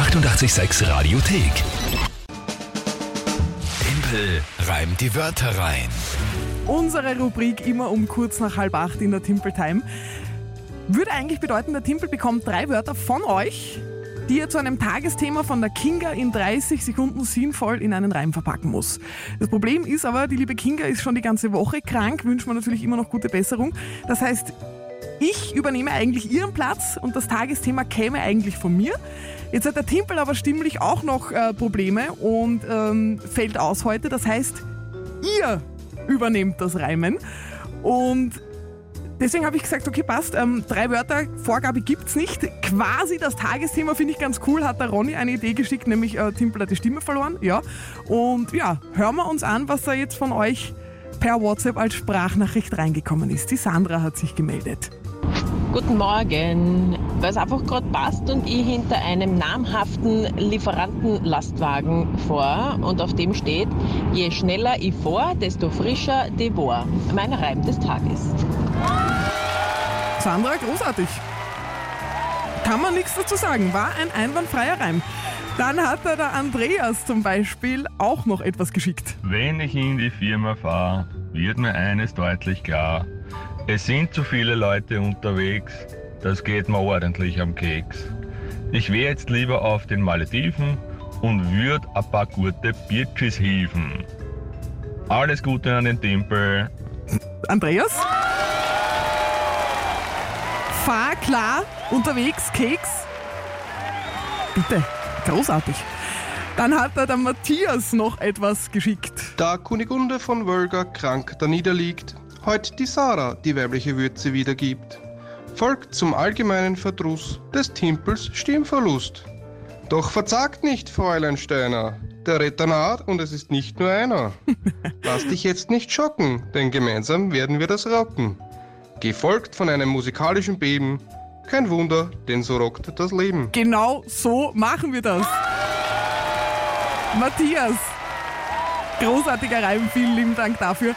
886 Radiothek. Tempel reimt die Wörter rein. Unsere Rubrik immer um kurz nach halb acht in der Timple Time. Würde eigentlich bedeuten, der Timpel bekommt drei Wörter von euch, die er zu einem Tagesthema von der Kinga in 30 Sekunden sinnvoll in einen Reim verpacken muss. Das Problem ist aber, die liebe Kinga ist schon die ganze Woche krank, wünscht man natürlich immer noch gute Besserung. Das heißt, ich übernehme eigentlich ihren Platz und das Tagesthema käme eigentlich von mir. Jetzt hat der Timpel aber stimmlich auch noch äh, Probleme und ähm, fällt aus heute. Das heißt, ihr übernehmt das Reimen. Und deswegen habe ich gesagt, okay, passt, ähm, drei Wörter, Vorgabe gibt's nicht. Quasi das Tagesthema finde ich ganz cool, hat der Ronny eine Idee geschickt, nämlich äh, Timpel hat die Stimme verloren. Ja. Und ja, hören wir uns an, was da jetzt von euch per WhatsApp als Sprachnachricht reingekommen ist. Die Sandra hat sich gemeldet. Guten Morgen. Weil es einfach gerade passt und ich hinter einem namhaften Lieferantenlastwagen vor und auf dem steht, je schneller ich vor, desto frischer die War. Mein Reim des Tages. Sandra, großartig. Kann man nichts dazu sagen. War ein einwandfreier Reim. Dann hat da der Andreas zum Beispiel auch noch etwas geschickt. Wenn ich in die Firma fahre, wird mir eines deutlich klar. Es sind zu viele Leute unterwegs, das geht mir ordentlich am Keks. Ich wäre jetzt lieber auf den Malediven und würde ein paar gute Birchis hieven. Alles Gute an den Tempel. Andreas? Fahr klar, unterwegs, Keks. Bitte, großartig. Dann hat da der Matthias noch etwas geschickt. Da Kunigunde von Wölger krank da niederliegt, heut die Sarah die weibliche Würze wiedergibt. Folgt zum allgemeinen Verdruss des Timpels Stimmverlust. Doch verzagt nicht, Fräulein Steiner, der Retter naht und es ist nicht nur einer. Lass dich jetzt nicht schocken, denn gemeinsam werden wir das rocken. Gefolgt von einem musikalischen Beben, kein Wunder, denn so rockt das Leben. Genau so machen wir das. Matthias, großartiger Reim, vielen lieben Dank dafür.